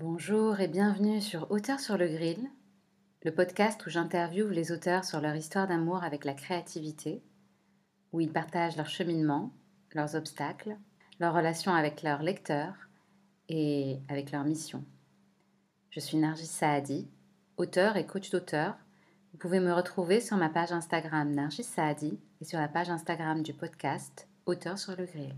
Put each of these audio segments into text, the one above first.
Bonjour et bienvenue sur Auteurs sur le Grill, le podcast où j'interviewe les auteurs sur leur histoire d'amour avec la créativité, où ils partagent leur cheminement, leurs obstacles, leurs relations avec leurs lecteurs et avec leur mission. Je suis Nargis Saadi, auteur et coach d'auteur. Vous pouvez me retrouver sur ma page Instagram Nargis Saadi et sur la page Instagram du podcast Auteurs sur le Grill.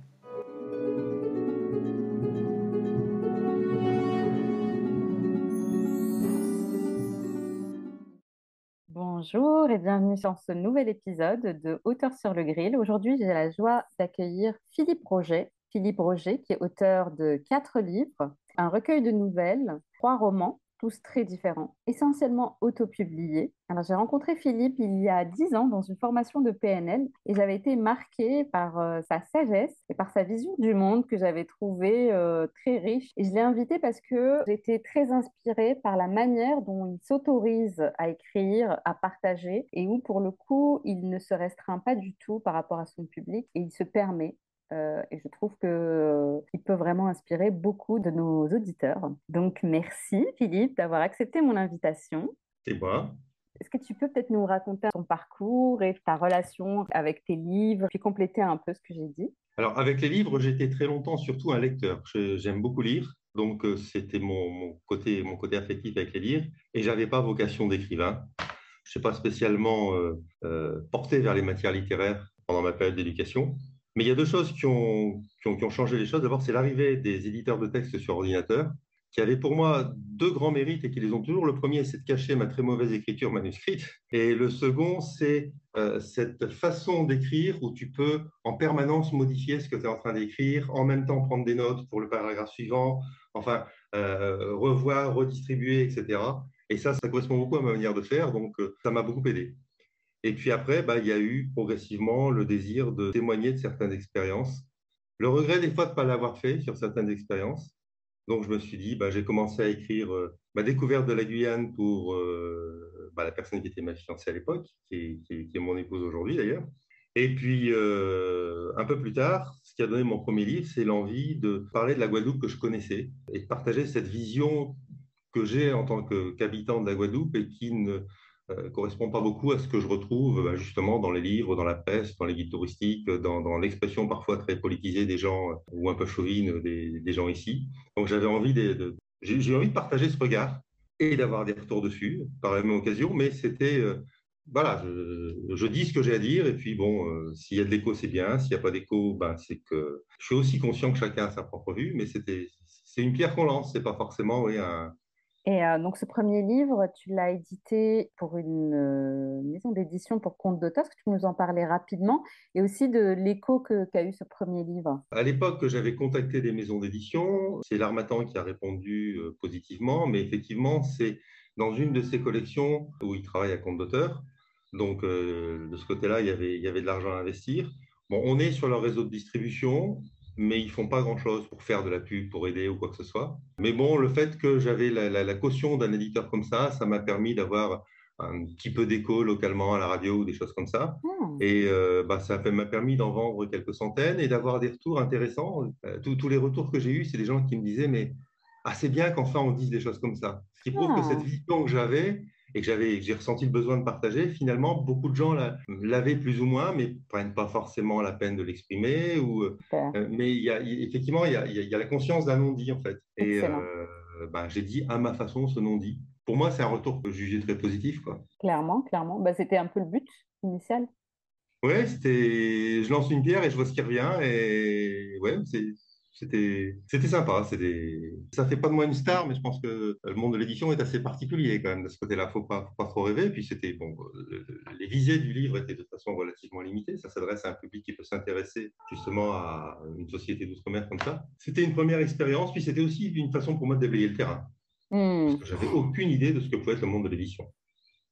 Bonjour et bienvenue sur ce nouvel épisode de Auteur sur le grill. Aujourd'hui, j'ai la joie d'accueillir Philippe Roger. Philippe Roger, qui est auteur de quatre livres, un recueil de nouvelles, trois romans tous très différents, essentiellement autopubliés. Alors j'ai rencontré Philippe il y a dix ans dans une formation de PNL et j'avais été marquée par euh, sa sagesse et par sa vision du monde que j'avais trouvée euh, très riche. Et je l'ai invité parce que j'étais très inspirée par la manière dont il s'autorise à écrire, à partager et où pour le coup il ne se restreint pas du tout par rapport à son public et il se permet euh, et je trouve qu'il euh, peut vraiment inspirer beaucoup de nos auditeurs. Donc, merci Philippe d'avoir accepté mon invitation. C'est moi. Est-ce que tu peux peut-être nous raconter ton parcours et ta relation avec tes livres, puis compléter un peu ce que j'ai dit? Alors, avec les livres, j'étais très longtemps surtout un lecteur. J'aime beaucoup lire. Donc, euh, c'était mon, côté, mon côté affectif avec les livres. Et j'avais pas vocation d'écrivain. Je ne suis pas spécialement porté vers les matières littéraires pendant ma période d'éducation. Mais il y a deux choses qui ont, changé les choses. D'abord, c'est l'arrivée des éditeurs de texte sur ordinateur, qui avaient pour moi deux grands mérites et qui les ont toujours. Le premier, c'est de cacher ma très mauvaise écriture manuscrite. Et le second, c'est euh, cette façon d'écrire où tu peux en permanence modifier ce que tu es en train d'écrire, en même temps prendre des notes pour le paragraphe suivant, enfin, euh, revoir, redistribuer, etc. Et ça, ça correspond beaucoup à ma manière de faire, donc euh, ça m'a beaucoup aidé. Et puis après, bah, il y a eu progressivement le désir de témoigner de certaines expériences. Le regret des fois de ne pas l'avoir fait sur certaines expériences. Donc je me suis dit, bah, j'ai commencé à écrire euh, ma découverte de la Guyane pour euh, bah, la personne qui était ma fiancée à l'époque, qui, est mon épouse aujourd'hui d'ailleurs. Et puis, euh, un peu plus tard, ce qui a donné mon premier livre, c'est l'envie de parler de la Guadeloupe que je connaissais et de partager cette vision que j'ai en tant qu'habitant de la Guadeloupe et qui ne, euh, correspond pas beaucoup à ce que je retrouve bah, justement dans les livres, dans la presse, dans les guides touristiques, dans, l'expression parfois très politisée des gens euh, ou un peu chauvine des, gens ici. Donc j'avais envie de, j'ai envie de partager ce regard et d'avoir des retours dessus par la même occasion, mais c'était euh, voilà, je, dis ce que j'ai à dire et puis bon, s'il y a de l'écho c'est bien, s'il n'y a pas d'écho, ben c'est que je suis aussi conscient que chacun a sa propre vue, mais c'était c'est une pierre qu'on lance, c'est pas forcément oui, un, et euh, donc, ce premier livre, tu l'as édité pour une euh, maison d'édition pour compte d'auteur. Est-ce que tu peux nous en parler rapidement et aussi de l'écho qu'a eu ce premier livre? À l'époque, j'avais contacté des maisons d'édition. C'est l'Armatan qui a répondu euh, positivement, mais effectivement, c'est dans une de ses collections où il travaille à compte d'auteur. Donc, de ce côté-là, il il y avait de l'argent à investir. Bon, on est sur leur réseau de distribution mais ils font pas grand-chose pour faire de la pub, pour aider ou quoi que ce soit. Mais bon, le fait que j'avais la, caution d'un éditeur comme ça, ça m'a permis d'avoir un petit peu d'écho localement à la radio ou des choses comme ça. Hmm. Et euh, bah, ça m'a permis d'en vendre quelques centaines et d'avoir des retours intéressants. Euh, tous les retours que j'ai eus, c'est des gens qui me disaient, mais ah, c'est bien qu'enfin on dise des choses comme ça. Ce qui prouve que cette vision que j'avais, et que j'avais, j'ai ressenti le besoin de partager, finalement, beaucoup de gens l'avaient plus ou moins, mais prennent pas forcément la peine de l'exprimer. Ou, euh, mais il y a, effectivement, il y a, il y a la conscience d'un non-dit, en fait. Et euh, ben, j'ai dit à ma façon ce non-dit. Pour moi, c'est un retour que je jugeais très positif. Quoi. Clairement, clairement. Bah, c'était un peu le but initial. Ouais, c'était. Je lance une pierre et je vois ce qui revient. Et ouais, c'est c'était c'était sympa. C'était ça fait pas de moi une star, mais je pense que le monde de l'édition est assez particulier quand même de ce côté-là. Faut pas faut pas trop rêver. Puis c'était bon, les visées du livre étaient de façon relativement limitées. Ça s'adresse à un public qui peut s'intéresser justement à une société d'outre-mer comme ça. C'était une première expérience. Puis c'était aussi une façon pour moi de déblayer le terrain. Parce que j'avais aucune idée de ce que pouvait être le monde de l'édition.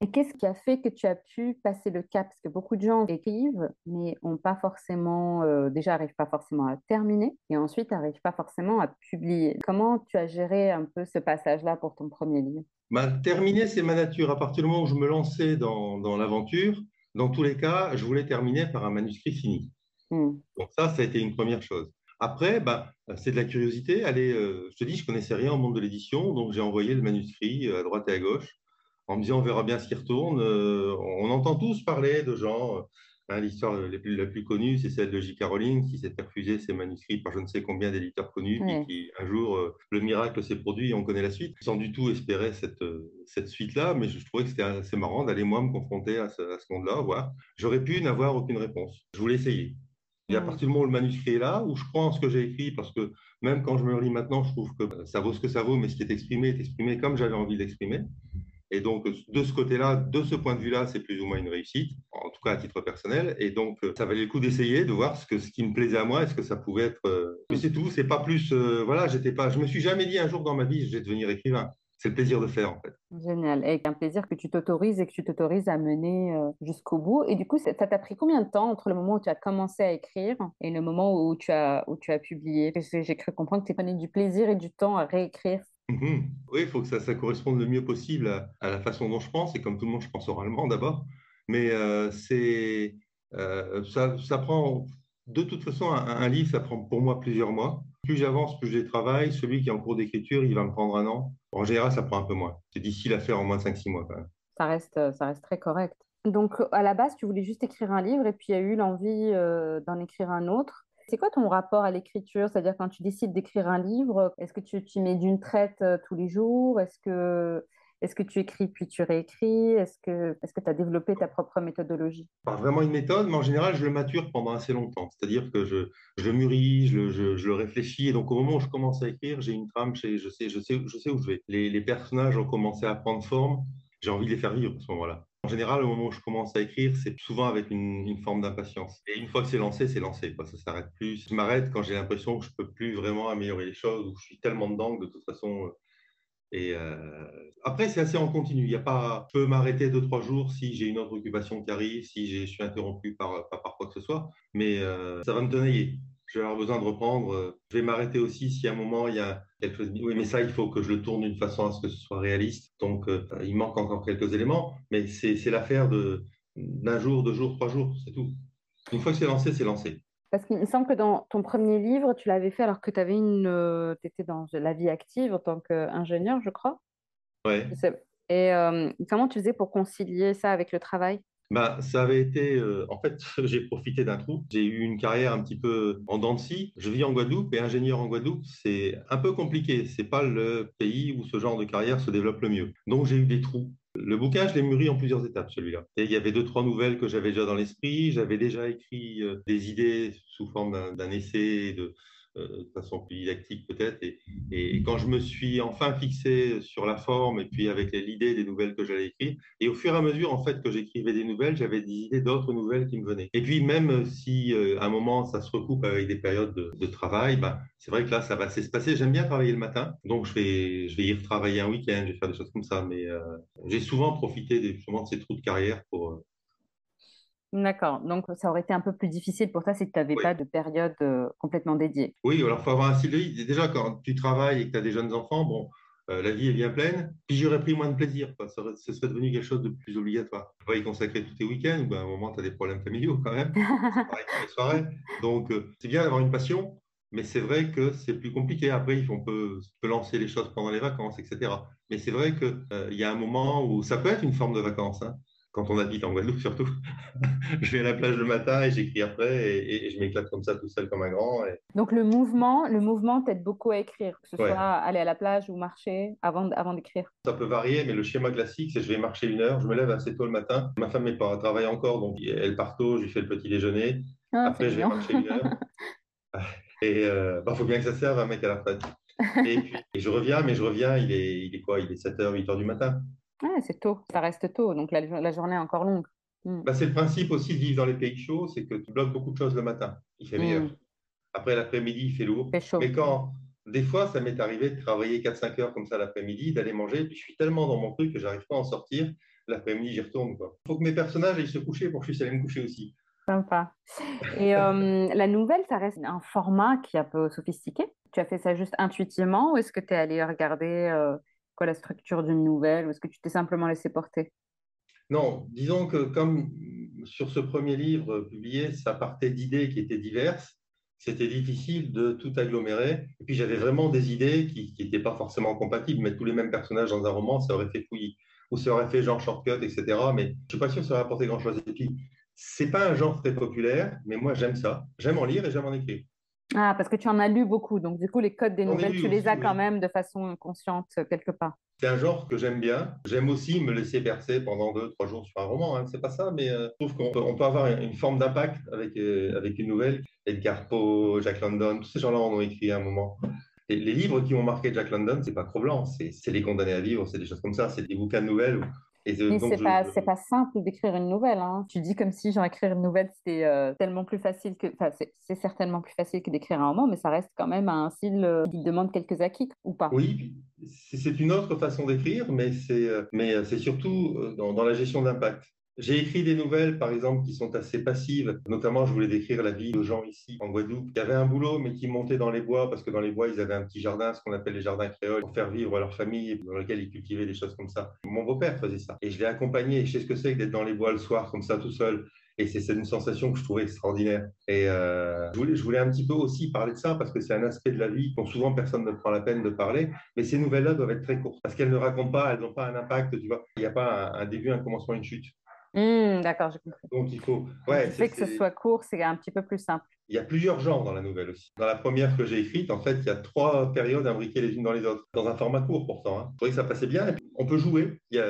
Et qu'est-ce qui a fait que tu as pu passer le cap? Parce que beaucoup de gens écrivent, mais ont pas forcément, euh, déjà n'arrivent pas forcément à terminer, et ensuite n'arrivent pas forcément à publier. Comment tu as géré un peu ce passage-là pour ton premier livre? Bah, Terminer, c'est ma nature. À partir du moment où je me lançais dans, dans l'aventure, dans tous les cas, je voulais terminer par un manuscrit fini. Hmm. Donc ça, ça a été une première chose. Après, bah, c'est de la curiosité. Allez, je te dis, je connaissais rien au monde de l'édition, donc j'ai envoyé le manuscrit à droite et à gauche en me disant on verra bien ce qui retourne. on entend tous parler de gens Hein, l'histoire la plus, la plus connue, c'est celle de J. Rowling qui s'est refusé ses manuscrits par je ne sais combien d'éditeurs connus, et qui un jour, euh, le miracle s'est produit et on connaît la suite. Sans du tout espérer cette, euh, cette suite-là, mais je, trouvais que c'était assez marrant d'aller moi me confronter à ce, à ce monde-là, voir. J'aurais pu n'avoir aucune réponse. Je voulais essayer. Et à partir du moment où le manuscrit est là, où je crois en ce que j'ai écrit, parce que même quand je me relis maintenant, je trouve que ça vaut ce que ça vaut, mais ce qui est exprimé est exprimé comme j'avais envie d'exprimer. Et donc, de ce côté-là, de ce point de vue-là, c'est plus ou moins une réussite, en tout cas à titre personnel. Et donc, ça valait le coup d'essayer, de voir ce qui me plaisait à moi, est-ce que ça pouvait être. Euh, mais c'est tout, c'est pas plus. Euh, voilà, j'étais pas. Je me suis jamais dit un jour dans ma vie, je vais devenir écrivain. C'est le plaisir de faire, en fait. Génial. Et un plaisir que tu t'autorises et que tu t'autorises à mener euh, jusqu'au bout. Et du coup, ça t'a pris combien de temps entre le moment où tu as commencé à écrire et le moment où tu as, où tu as publié? J'ai cru comprendre que tu prenais du plaisir et du temps à réécrire Mhm. Oui, il faut que ça, ça, corresponde le mieux possible à, la façon dont je pense, et comme tout le monde, je pense oralement d'abord. Mais euh, c'est, euh, ça, ça, prend, de toute façon, un, livre, ça prend pour moi plusieurs mois. Plus j'avance, plus je travaille. Celui qui est en cours d'écriture, il va me prendre un an. En général, ça prend un peu moins. C'est difficile à faire en moins de 5-6 mois quand même. Ça reste, ça reste très correct. Donc, à la base, tu voulais juste écrire un livre et puis il y a eu l'envie euh, d'en écrire un autre. C'est quoi ton rapport à l'écriture? C'est-à-dire quand tu décides d'écrire un livre, est-ce que tu, mets d'une traite euh, tous les jours? Est-ce que, tu écris puis tu réécris? Est-ce que tu as développé ta propre méthodologie? Pas vraiment une méthode, mais en général, je le mature pendant assez longtemps. C'est-à-dire que je, mûris, je, je, réfléchis, et donc au moment où je commence à écrire, j'ai une trame, je sais, je, sais, je sais où je vais. Les, les personnages ont commencé à prendre forme, j'ai envie de les faire vivre à ce moment-là. En général, au moment où je commence à écrire, c'est souvent avec une, forme d'impatience. Et une fois que c'est lancé, c'est lancé. Ça ne s'arrête plus. Je m'arrête quand j'ai l'impression que je ne peux plus vraiment améliorer les choses, ou je suis tellement dedans que de toute façon. Euh, et euh, après, c'est assez en continu. Y a pas, je peux m'arrêter deux trois jours si j'ai une autre occupation qui arrive, si je suis interrompu par, par, quoi que ce soit. Mais euh, ça va me tenailler je vais avoir besoin de reprendre. Je vais m'arrêter aussi si à un moment il y a quelque chose. Oui, mais ça, il faut que je le tourne d'une façon à ce que ce soit réaliste. Donc, euh, il manque encore quelques éléments, mais c'est l'affaire d'un jour, deux jours, trois jours, c'est tout. Une fois que c'est lancé, c'est lancé. Parce qu'il me semble que dans ton premier livre, tu l'avais fait alors que tu avais une, euh, étais dans la vie active en tant qu'ingénieur, je crois. Oui. Et euh, comment tu faisais pour concilier ça avec le travail? Bah, ça avait été, euh, en fait, j'ai profité d'un trou. J'ai eu une carrière un petit peu en dents de scie. Je vis en Guadeloupe et ingénieur en Guadeloupe, c'est un peu compliqué. C'est pas le pays où ce genre de carrière se développe le mieux. Donc j'ai eu des trous. Le bouquin, je l'ai mûri en plusiures étapes, celui-là. Et il y avait deux, trois nouvelles que j'avais déjà dans l'esprit. J'avais déjà écrit euh, des idées sous forme d'un essai de, de façon plus didactique peut-être. Et, quand je me suis enfin fixé sur la forme et puis avec l'idée des nouvelles que j'allais écrire, et au fur et à mesure en fait que j'écrivais des nouvelles, j'avais des idées d'autres nouvelles qui me venaient. Et puis même si euh, à un moment ça se recoupe avec des périodes de, travail, bah, c'est vrai que là ça va se passer. J'aime bien travailler le matin, donc je vais, y retravailler un week-end, je vais faire des choses comme ça. Mais euh, j'ai souvent profité justement de ces trous de carrière pour D'accord. Donc, ça aurait été un peu plus difficile pour toi si tu n'avais pas de période euh, complètement dédiée. Oui, alors il faut avoir un style de vie. Déjà, quand tu travailles et que tu as des jeunes enfants, bon, euh, la vie est bien pleine. Puis j'aurais pris moins de plaisir. Ça serait, ce serait devenu quelque chose de plus obligatoire. Tu vas y consacrer tous tes week-ends, ben, à un moment, tu as des problèmes familiaux quand même. C'est pareil pour les soirées. Donc, euh, c'est bien d'avoir une passion, mais c'est vrai que c'est plus compliqué. Après, on peut, peut, lancer les choses pendant les vacances, etc. Mais c'est vrai qu'il y a un moment où ça peut être une forme de vacances. Hein quand on habite en Guadeloupe surtout. je vais à la plage le matin et j'écris après et, je m'éclate comme ça tout seul comme un grand. Donc le mouvement, le mouvement t'aide beaucoup à écrire, que ce soit aller à la plage ou marcher avant, avant d'écrire. Ça peut varier, mais le schéma classique, c'est je vais marcher une heure, je me lève assez tôt le matin. Ma femme pas travaille encore, donc elle part tôt, je lui fais le petit déjeuner. Ah, après, je vais marcher une heure. et il euh, bah, faut bien que ça serve un mec à la fête. Et, puis, et je reviens, mais je reviens, il est, il est quoi? Il est 7h, 8h du matin. Ah, c'est tôt, ça reste tôt, donc la, journée est encore longue. Hmm. Bah, c'est le principe aussi de vivre dans les pays chauds, c'est que tu bloques beaucoup de choses le matin, il fait meilleur. Hmm. Après l'après-midi, il fait lourd. Mais quand, des fois, ça m'est arrivé de travailler 4-5 heures comme ça l'après-midi, d'aller manger, puis je suis tellement dans mon truc que j'arrive pas à en sortir. L'après-midi, j'y retourne. Il faut que mes personnages aillent se coucher pour que je puisse aller me coucher aussi. Sympa. Et euh, la nouvelle, ça reste un format qui est un peu sophistiqué. Tu as fait ça juste intuitivement ou est-ce que tu es allé regarder euh, la structure d'une nouvelle ou est-ce que tu t'es simplement laissé porter? Non, disons que comme sur ce premier livre publié, ça partait d'idées qui étaient diverses c'était difficile de tout agglomérer. Et puis j'avais vraiment des idées qui n'étaient pas forcément compatibles. Mettre tous les mêmes personnages dans un roman, ça aurait fait fouillis. Ou ça aurait fait genre shortcut, etc. Mais je ne suis pas sûr que ça aurait apporté grand-chose. Et puis, c'est pas un genre très populaire, mais moi j'aime ça. J'aime en lire et j'aime en écrire. Ah, parce que tu en as lu beaucoup, donc du coup les codes des nouvelles, tu les as quand même de façon consciente euh, quelque part. C'est un genre que j'aime bien. J'aime aussi me laisser bercer pendant deux, trois jours sur un roman. Hein. C'est pas ça, mais euh, je trouve qu'on peut, on peut, avoir une forme d'impact avec, euh, avec une nouvelle. Edgar Poe, Jack London, tous ces gens-là en ont écrit à un moment. Et les livres qui ont marqué Jack London, c'est pas Cro-Blanc, c'est Les Condamnés à vivre, c'est des choses comme ça, c'est des bouquins de nouvelles mais c'est pas, pas simple d'écrire une nouvelle. Hein. Tu dis comme si genre écrire une nouvelle c'était euh, tellement plus facile que, enfin c'est certainement plus facile que d'écrire un roman, mais ça reste quand même un style euh, qui demande quelques acquis ou pas? Oui, c'est une autre façon d'écrire, mais c'est euh, surtout dans, dans la gestion d'impact. J'ai écrit des nouvelles, par exemple, qui sont assez passives. Notamment, je voulais décrire la vie de gens ici, en Guadeloupe, qui avaient un boulot, mais qui montaient dans les bois, parce que dans les bois, ils avaient un petit jardin, ce qu'on appelle les jardins créoles, pour faire vivre leur famille, dans lequel ils cultivaient des choses comme ça. Mon beau-père faisait ça. Et je l'ai accompagné. Je sais ce que c'est que d'être dans les bois le soir, comme ça, tout seul. Et c'est une sensation que je trouvais extraordinaire. Et euh, je, voulais, un petit peu aussi parler de ça parce que c'est un aspect de la vie dont souvent personne ne prend la peine de parler. Mais ces nouvelles-là doivent être très courtes parce qu'elles ne racontent pas, elles n'ont pas un impact, tu vois. Il n'y a pas un, début, un commencement, une chute. Mmh, d'accord, j'ai compris. Donc il faut. Ouais, le fait que ce soit court, c'est un petit peu plus simple. Il y a plusieurs genres dans la nouvelle aussi. Dans la première que j'ai écrite, en fait, il y a trois périodes imbriquées les unes dans les autres, dans un format court pourtant. Hein. Je trouvais que ça passait bien. on peut jouer. Il y a,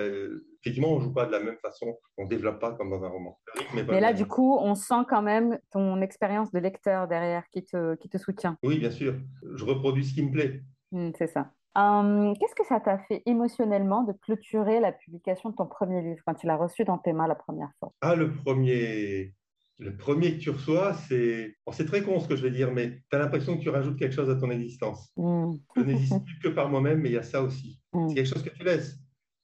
effectivement, on ne joue pas de la même façon. On ne développe pas comme dans un roman. Mais là, du coup, on sent quand même ton expérience de lecteur derrière qui te, qui te soutient. Oui, bien sûr. Je reproduis ce qui me plaît. Mmh, c'est ça. Hum, qu'est-ce que ça t'a fait émotionnellement de clôturer la publication de ton premier livre quand tu l'as reçu dans tes mains la première fois? Ah, le premier, le premier que tu reçois, c'est. c'est très con ce que je vais dire, mais tu as l'impression que tu rajoutes quelque chose à ton existence. Mmh. Je n'existe plus que par moi-même, mais il y a ça aussi. Mmh. C'est quelque chose que tu laisses.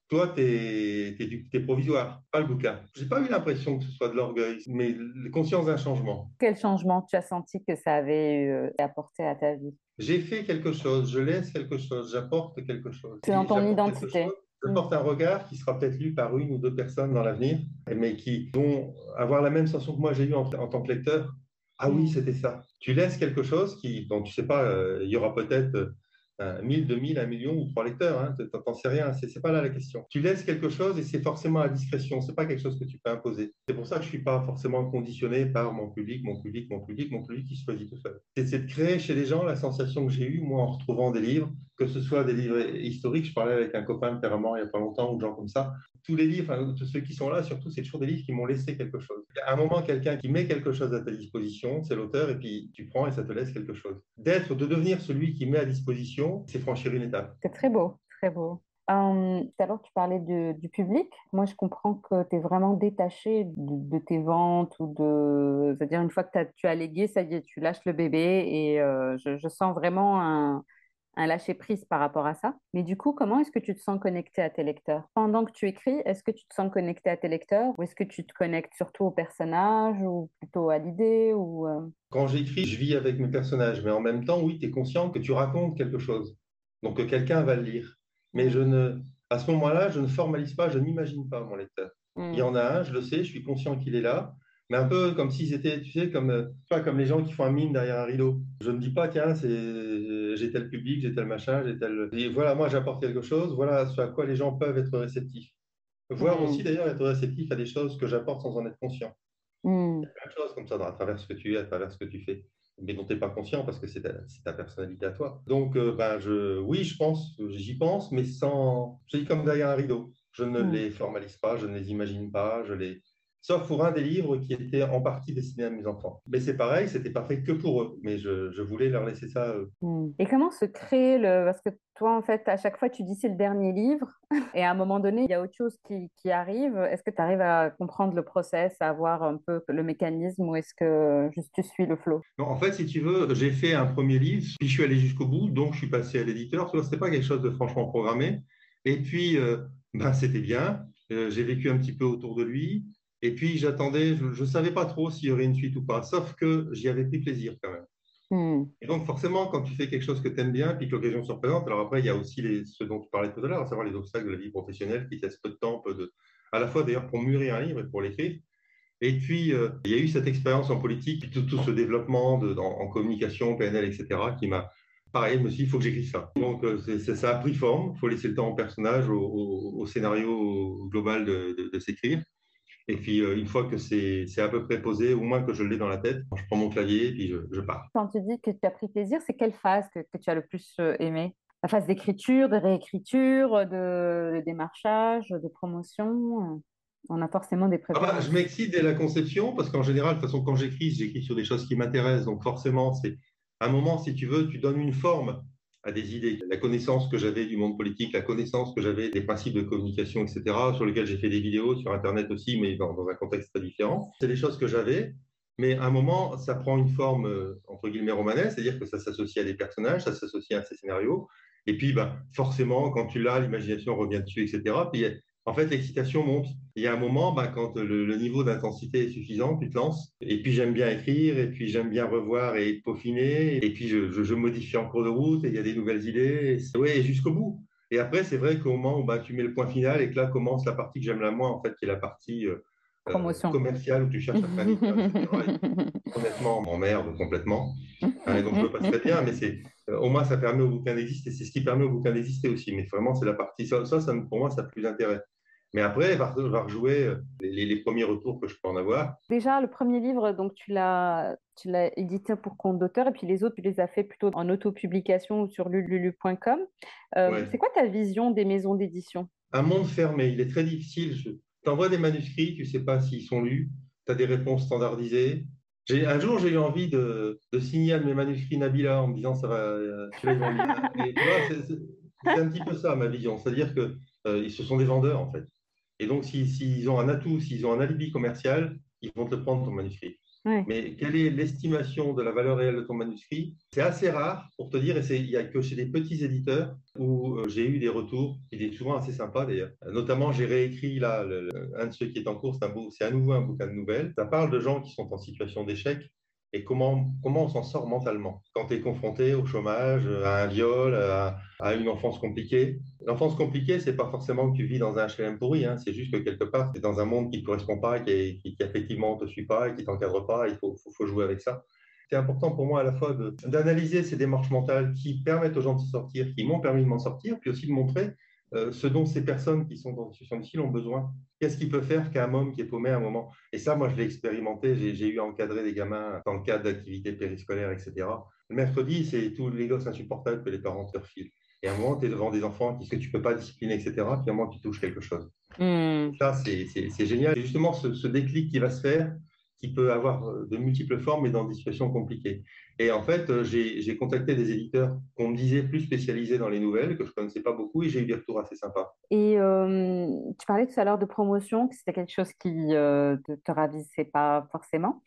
Toi, tu es, es, provisoire, pas le bouquin. Je n'ai pas eu l'impression que ce soit de l'orgueil, mais la conscience d'un changement. Quel changement tu as senti que ça avait euh, apporté à ta vie? J'ai fait quelque chose, je laisse quelque chose, j'apporte quelque chose. C'est dans ton identité. Je porte un regard qui sera peut-être lu par une ou deux personnes dans l'avenir, mais qui vont avoir la même sensation que moi j'ai eu en, tant que lecteur. Ah oui, mm. c'était ça. Tu laisses quelque chose qui, dont tu sais pas, euh, il y aura peut-être 1000, 2000, 1 million ou trois lecteurs, hein, tu n'en sais rien, c'est pas là la question. Tu laisses quelque chose et c'est forcément à discrétion, c'est pas quelque chose que tu peux imposer. C'est pour ça que je suis pas forcément conditionné par mon public, mon public, mon public, mon public qui choisit tout seul. C'est de créer chez les gens la sensation que j'ai eue, moi, en retrouvant des livres, que ce soit des livres historiques, je parlais avec un copain de Perramont il n'y a pas longtemps, ou gens comme ça, tous les livres, ceux qui sont là, surtout, c'est toujours des livres qui m'ont laissé quelque chose. À un moment, quelqu'un qui met quelque chose à ta disposition, c'est l'auteur, et puis tu prends et ça te laisse quelque chose. D'être, de devenir celui qui met à disposition, c'est franchir une étape. C'est très beau, très beau. Hum, tout à l'heure, tu parlais du public. Moi, je comprends que tu es vraiment détaché de, tes ventes ou de. C'est-à-dire, une fois que as, tu as légué, ça y est, tu lâches le bébé et euh, je, je, sens vraiment un, un lâcher-prise par rapport à ça. Mais du coup, comment est-ce que tu te sens connecté à tes lecteurs? Pendant que tu écris, est-ce que tu te sens connecté à tes lecteurs? Ou est-ce que tu te connectes surtout au personnage ou plutôt à l'idée ou euh? Quand j'écris, je vis avec mes personnages, mais en même temps, oui, tu es conscient que tu racontes quelque chose. Donc que quelqu'un va le lire. Mais je ne, à ce moment-là, je ne formalise pas, je n'imagine pas mon lecteur. Il y hmm. en a un, je le sais, je suis conscient qu'il est là mais un peu comme s'ils étaient, tu sais, comme, pas comme les gens qui font un mime derrière un rideau. Je ne dis pas, tiens, c'est, j'ai tel public, j'ai tel machin, j'ai tel. Et voilà, moi j'apporte quelque chose, voilà ce à quoi les gens peuvent être réceptifs. Voir mmh. aussi d'ailleurs être réceptif à des choses que j'apporte sans en être conscient. Mmh. Il y a plein de choses comme ça à travers ce que tu es, à travers ce que tu fais, mais dont tu n'es pas conscient parce que c'est ta, personnalité à toi. Donc, euh, ben, je, oui, je pense, j'y pense, mais sans. Je dis comme derrière un rideau. Je ne mmh. les formalise pas, je ne les imagine pas, je les, sauf pour un des livres qui était en partie destiné à mes enfants. Mais c'est pareil, c'était pas fait que pour eux, mais je, voulais leur laisser ça à eux. Hmm. Et comment se crée le... Parce que toi, en fait, à chaque fois, tu dis c'est le dernier livre, et à un moment donné, il y a autre chose qui, qui arrive. Est-ce que tu arrives à comprendre le process, à voir un peu le mécanisme, ou est-ce que juste tu suis le flot Non, en fait, si tu veux, j'ai fait un premier livre, puis je suis allé jusqu'au bout, donc je suis passé à l'éditeur. Tu vois, c'était pas quelque chose de franchement programmé. Et puis, euh, ben, c'était bien. Euh, j'ai vécu un petit peu autour de lui. Et puis j'attendais, je ne savais pas trop s'il y aurait une suite ou pas, sauf que j'y avais pris plaisir quand même. Hmm. Et donc forcément, quand tu fais quelque chose que tu aimes bien, puis que l'occasion se représente, alors après, il y a aussi les, ce dont tu parlais tout à l'heure, à savoir les obstacles de la vie professionnelle qui laissent peu de temps, peu de... à la fois d'ailleurs pour mûrir un livre et pour l'écrire. Et puis, euh, il y a eu cette expérience en politique, tout, tout ce développement de, en communication, PNL, etc., qui m'a pareil, je me suis dit, il faut que j'écrive ça. Donc, euh, ça a pris forme. Il faut laisser le temps au personnage, au, scénario global de, s'écrire. Et puis, euh, une fois que c'est à peu près posé, au moins que je l'ai dans la tête, je prends mon clavier et puis je, pars. Quand tu dis que tu as pris plaisir, c'est quelle phase que, tu as le plus euh, aimé? La phase d'écriture, de réécriture, de, démarchage, de promotion? On a forcément des ah bah, je m'excite dès la conception parce qu'en général, de toute façon, quand j'écris, j'écris sur des choses qui m'intéressent. Donc forcément, c'est un moment, si tu veux, tu donnes une forme à des idées. La connaissance que j'avais du monde politique, la connaissance que j'avais des principes de communication, etc., sur lesquels j'ai fait des vidéos sur Internet aussi, mais dans, un contexte très différent. C'est des choses que j'avais, mais à un moment, ça prend une forme, euh, entre guillemets, romanesque, c'est-à-dire que ça s'associe à des personnages, ça s'associe à ces scénarios. Et puis, bah, forcément, quand tu l'as, l'imagination revient dessus, etc. Puis, en fait, l'excitation monte. Il y a un moment, bah, quand le, niveau d'intensité est suffisant, tu te lances. Et puis, j'aime bien écrire, et puis j'aime bien revoir et peaufiner. Et puis, je, modifie en cours de route, et il y a des nouvelles idées. Oui, jusqu'au bout. Et après, c'est vrai qu'au moment où bah, tu mets le point final, et que là commence la partie que j'aime la moins, en fait, qui est la partie euh, euh, commerciale, où tu cherches à faire Honnêtement, on m'emmerde complètement. Hein, donc, je le passe très bien, mais c'est euh, au moins, ça permet au bouquin d'exister. C'est ce qui permet au bouquin d'exister aussi. Mais vraiment, c'est la partie. Ça, ça, pour moi, ça a plus d'intérêt. Mais après, il va, rejouer euh, les, premiers retours que je peux en avoir. Déjà, le premier livre, donc tu l'as, tu l'as édité pour compte d'auteur, et puis les autres, tu les as fait plutôt en autopublication ou sur lulu.com. Euh, c'est quoi ta vision des maisons d'édition? Un monde fermé. Il est très difficile. Je t'envoie des manuscrits, tu ne sais pas s'ils sont lus. Tu as des réponses standardisées. Un jour, j'ai eu envie de, signer un de mes manuscrits Nabila en me disant ça va, euh, tu vas c'est un petit peu ça ma vision. C'est-à-dire que ce sont des vendeurs en fait. Et donc, s'ils ont un atout, s'ils ont un alibi commercial, ils vont te prendre ton manuscrit. Mais quelle est l'estimation de la valeur réelle de ton manuscrit? C'est assez rare pour te dire, et il n'y a que chez des petits éditeurs où euh, j'ai eu des retours, qui étaient souvent assez sympas d'ailleurs. Notamment, j'ai réécrit là, un de ceux qui est en cours, c'est à nouveau un bouquin de nouvelles. Ça parle de gens qui sont en situation d'échec et comment, comment on s'en sort mentalement quand tu es confronté au chômage, à un viol, à, une enfance compliquée? L'enfance compliquée, c'est pas forcément que tu vis dans un HLM pourri, hein. c'est juste que quelque part, tu es dans un monde qui ne te correspond pas, qui, effectivement ne te suit pas et qui ne t'encadre pas, il faut, jouer avec ça. C'est important pour moi à la fois d'analyser ces démarches mentales qui permettent aux gens de se sortir, qui m'ont permis de m'en sortir, puis aussi de montrer euh, ce dont ces personnes qui sont dans une situation difficile ont besoin. Qu'est-ce qu'il peut faire qu'un homme qui est paumé à un moment Et ça, moi, je l'ai expérimenté. J'ai eu encadré des gamins dans le cadre d'activités périscolaires, etc. Le mercredi, c'est tous les gosses insupportables que les parents te refilent. Et à un moment, tu es devant des enfants qui, que tu ne peux pas discipliner, etc. Puis à un moment, tu touches quelque chose. Hmm. Ça, c'est génial. C'est justement ce, ce, déclic qui va se faire qui peut avoir euh, de multiples formes, mais dans des situations compliquées. Et en fait, euh, j'ai contacté des éditeurs qu'on me disait plus spécialisés dans les nouvelles, que je ne connaissais pas beaucoup, et j'ai eu des retours assez sympas. Et euh, tu parlais tout à l'heure de promotion, que c'était quelque chose qui ne te, ravissait pas forcément.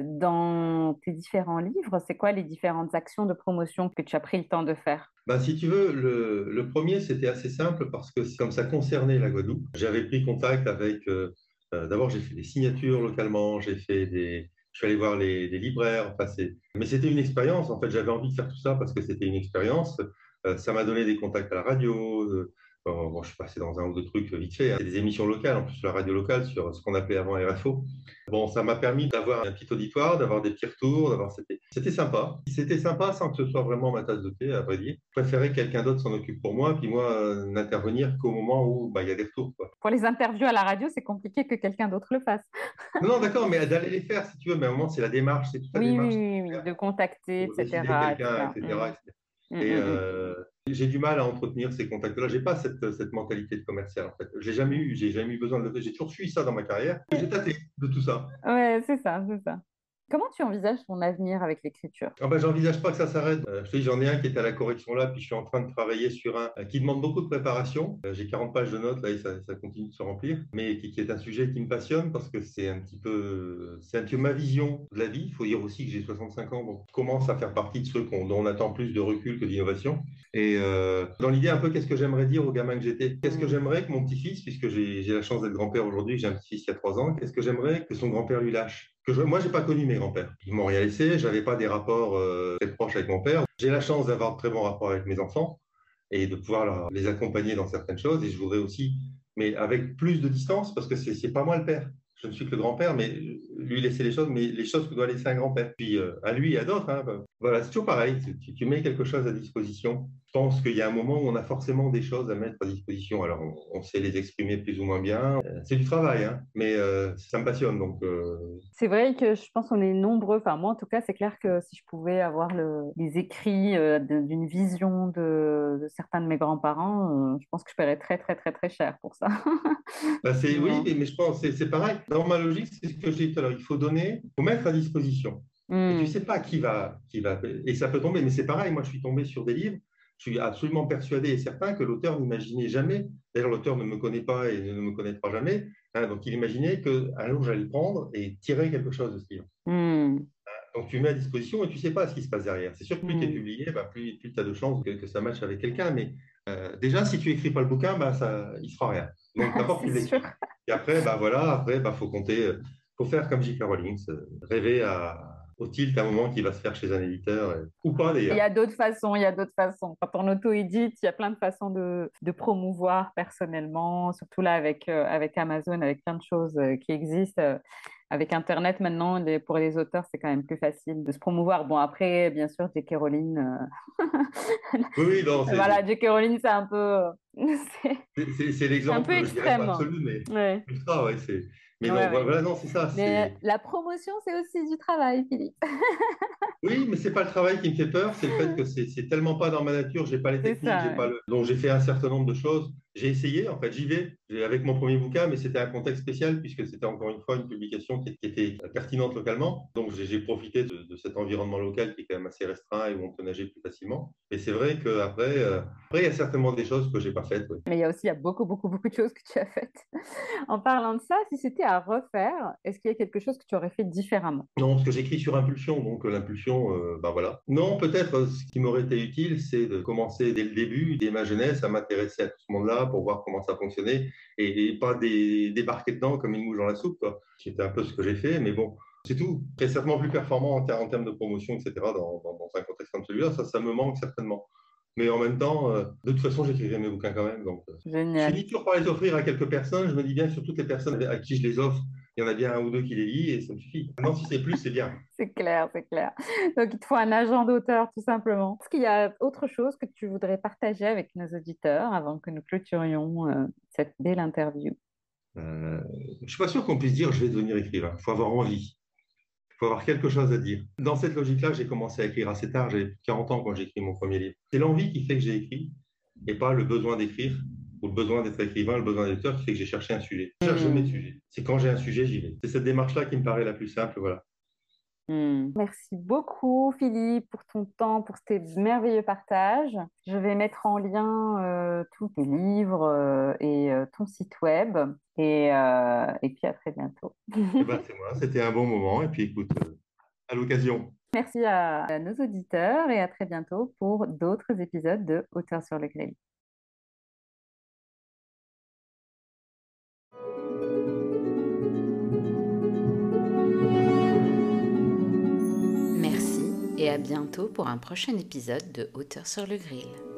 dans tes différents livres, c'est quoi les différentes actions de promotion que tu as pris le temps de faire? Bah, Si tu veux, le, le premier, c'était assez simple parce que comme ça concernait la Guadeloupe, j'avais pris contact avec euh, d'abord, j'ai fait des signatures localement, j'ai fait des, je suis allé voir les, libraires. Enfin, mais c'était une expérience. En fait, j'avais envie de faire tout ça parce que c'était une expérience. Euh, ça m'a donné des contacts à la radio. Euh, bon, je suis passé dans un ou deux trucs vite fait. Hein. des émissions locales, en plus sur la radio locale, sur ce qu'on appelait avant RFO. Bon, ça m'a permis d'avoir un petit auditoire, d'avoir des petits retours, d'avoir c'était, c'était sympa. C'était sympa sans que ce soit vraiment ma tasse de thé, à vrai dire. Je préférais que quelqu'un d'autre s'en occupe pour moi, puis moi euh, n'intervenir qu'au moment où bah, il y a des retours. Pour les interviews à la radio, c'est compliqué que quelqu'un d'autre le fasse. non, d'accord, mais d'aller les faire si tu veux. Mais à un moment, c'est la démarche, c'est toute la démarche. Oui, oui, de contacter, etc. Et euh, j'ai du mal à entretenir ces contacts-là. J'ai pas cette, cette, mentalité de commercial en fait. J'ai jamais eu, j'ai jamais eu besoin de le J'ai toujours suivi ça dans ma carrière. J'ai tâté de tout ça. Ouais, c'est ça, c'est ça. Comment tu envisages ton avenir avec l'écriture? Ah ben, J'envisage pas que ça s'arrête. Euh, j'en ai un qui est à la correction là, puis je suis en train de travailler sur un euh, qui demande beaucoup de préparation. Euh, j'ai 40 pages de notes là et ça, ça continue de se remplir, mais qui, qui, est un sujet qui me passionne parce que c'est un petit peu, c'est un peu ma vision de la vie. Il faut dire aussi que j'ai 65 ans, donc je commence à faire partie de ceux dont on attend plus de recul que d'innovation. Et dans l'idée un peu, qu'est-ce que j'aimerais dire au gamin que j'étais? Qu'est-ce que j'aimerais que mon petit-fils, puisque j'ai la chance d'être grand-père aujourd'hui, j'ai un petit-fils qui a 3 ans, qu'est-ce que j'aimerais que son grand-père lui lâche? Que je, moi, j'ai pas connu mes grands-pères. Ils m'ont rien laissé, j'avais pas des rapports euh, très proches avec mon père. J'ai la chance d'avoir de très bons rapports avec mes enfants et de pouvoir les accompagner dans certaines choses. Et je voudrais aussi, mais avec plus de distance, parce que c'est pas moi le père. Je ne suis que le grand-père, mais lui laisser les choses, mais les choses que doit laisser un grand-père. Puis euh, à lui et à d'autres, hein, bah, voilà, c'est toujours pareil. Tu, mets quelque chose à disposition. Je pense qu'il y a un moment où on a forcément des choses à mettre à disposition. Alors, on, sait les exprimer plus ou moins bien. Euh, c'est du travail, hein, mais euh, ça me passionne. Donc, c'est vrai que je pense qu'on est nombreux. Enfin, moi, en tout cas, c'est clair que si je pouvais avoir les écrits d'une vision de, certains de mes grands-parents, je pense que je paierais très, très, très, très cher pour ça. Bah, oui, mais, je pense que c'est pareil. Dans ma logique, c'est ce que j'ai dit tout à l'heure. Il faut donner, il faut mettre à disposition. Et tu ne hmm. sais pas qui va, qui va. Et ça peut tomber, mais c'est pareil. Moi, je suis tombé sur des livres. Je suis absolument persuadé et certain que l'auteur n'imaginait jamais. D'ailleurs, l'auteur ne me connaît pas et ne me connaîtra jamais. Hein, donc, il imaginait qu'un jour, j'allais le prendre et tirer quelque chose de ce livre. Hmm. Donc, tu mets à disposition et tu ne sais pas ce qui se passe derrière. C'est sûr que plus tu es hmm. publié, bah, plus, tu as de chances que, ça matche avec quelqu'un. Mais euh, déjà, si tu écris pas le bouquin, bah, ça, il ne fera rien. Donc, d'abord, tu l'écris. Et après, bah, voilà, après, bah, faut compter, euh, faut faire comme J.K. Rowling, rêver à, au tilt un moment qui va se faire chez un éditeur, euh, ou pas d'ailleurs. Il y a d'autres façons, il y a d'autres façons. Quand on auto-édite, il y a plein de façons de, de promouvoir personnellement, surtout là avec, avec Amazon, avec plein de choses qui existent avec Internet maintenant, pour les auteurs, c'est quand même plus facile de se promouvoir. Bon, après, bien sûr, J.K. Rowling. Euh, oui, non. Voilà, J.K. Rowling, c'est un peu. c'est l'exemple un peu extrême. absolu, mais ouais. c'est. Mais non, voilà, non, c'est ça. Mais la promotion, c'est aussi du travail, Philippe. oui, mais c'est pas le travail qui me fait peur, c'est le fait que c'est tellement pas dans ma nature, j'ai pas les techniques, pas le... donc j'ai fait un certain nombre de choses j'ai essayé, en fait, j'y vais avec mon premier bouquin, mais c'était un contexte spécial puisque c'était encore une fois une publication qui, était pertinente localement. Donc j'ai profité de, cet environnement local qui est quand même assez restreint et où on peut nager plus facilement. Mais c'est vrai qu'après, euh, après, il y a certainement des choses que j'ai pas faites. Mais il y a aussi il y a beaucoup, beaucoup, beaucoup de choses que tu as faites. en parlant de ça, si c'était à refaire, est-ce qu'il y a quelque chose que tu aurais fait différemment? Non, parce que j'écris sur impulsion, donc euh, l'impulsion, euh, ben voilà. Non, peut-être ce qui m'aurait été utile, c'est de commencer dès le début, dès ma jeunesse, à m'intéresser à tout ce monde-là pour voir comment ça fonctionnait et, pas débarquer dedans comme une mouche dans la soupe. C'était un peu ce que j'ai fait, mais bon, c'est tout. C'est certainement plus performant en, termes de promotion, etc., dans, un contexte comme celui-là. Ça, ça me manque certainement. Mais en même temps, euh, de toute façon, j'écrirai mes bouquins quand même. Donc, euh, Génial. Je finis toujours par les offrir à quelques personnes. Je me dis bien sur toutes les personnes à qui je les offre, il y en a bien un ou deux qui les lit et ça me suffit. Non, si c'est plus, c'est bien. c'est clair, c'est clair. Donc, il te faut un agent d'auteur, tout simplement. Est-ce qu'il y a autre chose que tu voudrais partager avec nos auditeurs avant que nous clôturions euh, cette belle interview? Euh, Je ne suis pas sûr qu'on puisse dire je vais devenir écrivain. Il faut avoir envie. Il faut avoir quelque chose à dire. Dans cette logique-là, j'ai commencé à écrire assez tard. J'avais 40 ans quand j'ai écrit mon premier livre. C'est l'envie qui fait que j'ai écrit et pas le besoin d'écrire ou le besoin d'être écrivain, le besoin d'être qui fait que j'ai cherché un sujet. Je cherche hmm. jamais de sujet. C'est quand j'ai un sujet, j'y vais. C'est cette démarche-là qui me paraît la plus simple, voilà. Hmm. Merci beaucoup Philippe pour ton temps, pour tes merveilleux partages. Je vais mettre en lien euh, tous tes livres euh, et euh, ton site web. Et, et, puis à très bientôt. Eh ben, c'est moi, c'était un bon moment. Et puis écoute, à l'occasion. Merci à, à nos auditeurs et à très bientôt pour d'autres épisodes de Auteur sur le grill. À bientôt pour un prochain épisode de Hauteur sur le grill.